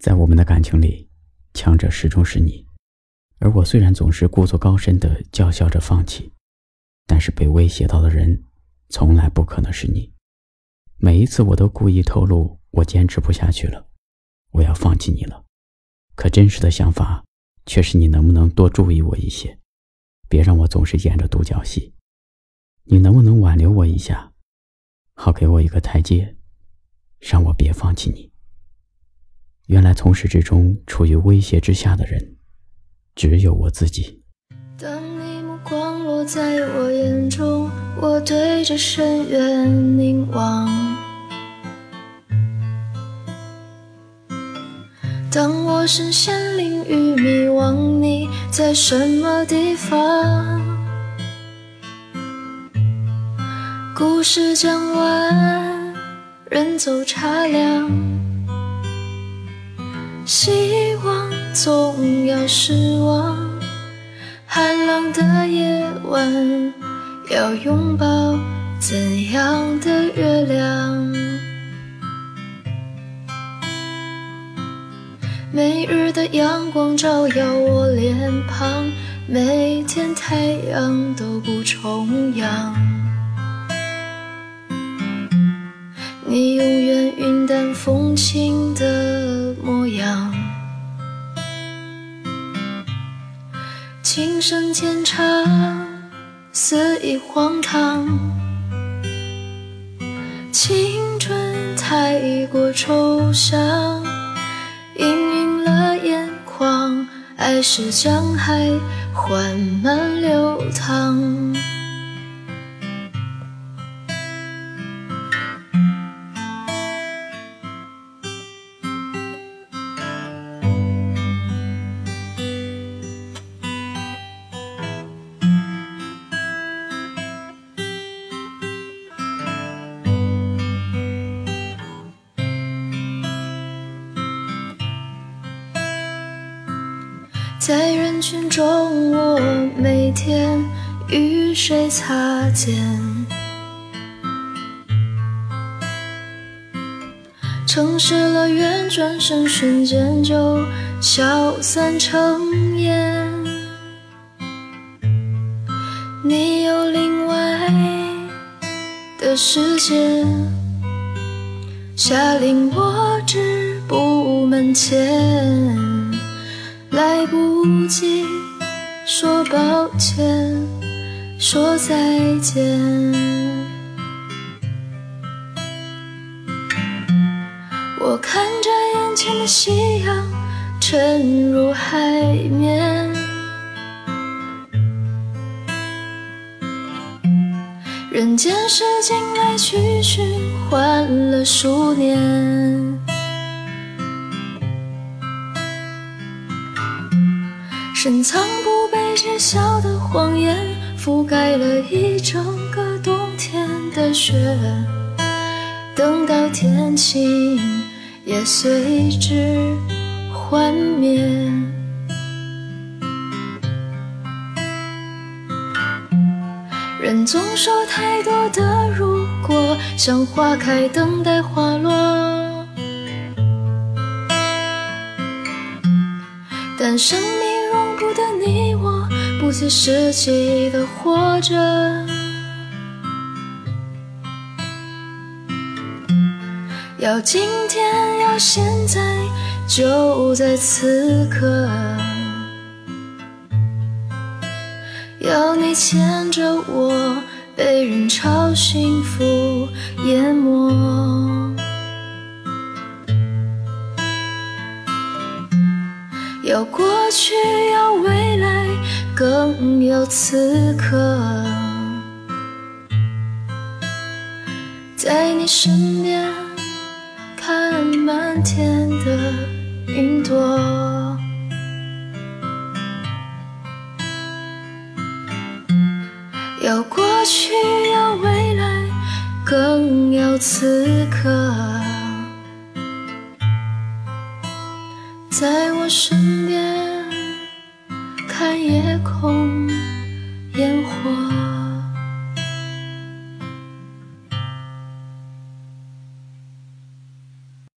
在我们的感情里，强者始终是你，而我虽然总是故作高深的叫嚣着放弃，但是被威胁到的人，从来不可能是你。每一次我都故意透露我坚持不下去了，我要放弃你了，可真实的想法却是你能不能多注意我一些，别让我总是演着独角戏。你能不能挽留我一下，好给我一个台阶，让我别放弃你。原来从始至终处于威胁之下的人，只有我自己。当你目光落在我眼中，我对着深渊凝望。当我身陷囹圄迷惘，你在什么地方？故事讲完，人走茶凉。希望总要失望，寒冷的夜晚要拥抱怎样的月亮？每日的阳光照耀我脸庞，每天太阳都不重样。你永远云淡风轻的情深浅长，肆意荒唐，青春太过抽象，氤氲了眼眶，爱是江海缓慢流淌。在人群中，我每天与谁擦肩？城市乐园转身瞬间就消散成烟。你有另外的世界，下令我止步门前。来不及说抱歉，说再见。我看着眼前的夕阳沉入海面，人间事经来去循环了数年。深藏不被揭晓的谎言，覆盖了一整个冬天的雪。等到天晴，也随之幻灭。人总说太多的如果，像花开等待花落，但生命。不切实际的活着，要今天，要现在，就在此刻，要你牵着我，被人潮幸福淹没。要过去，更有此刻，在你身边看满天的云朵。要过去，要未来，更要此刻。在我身边空烟火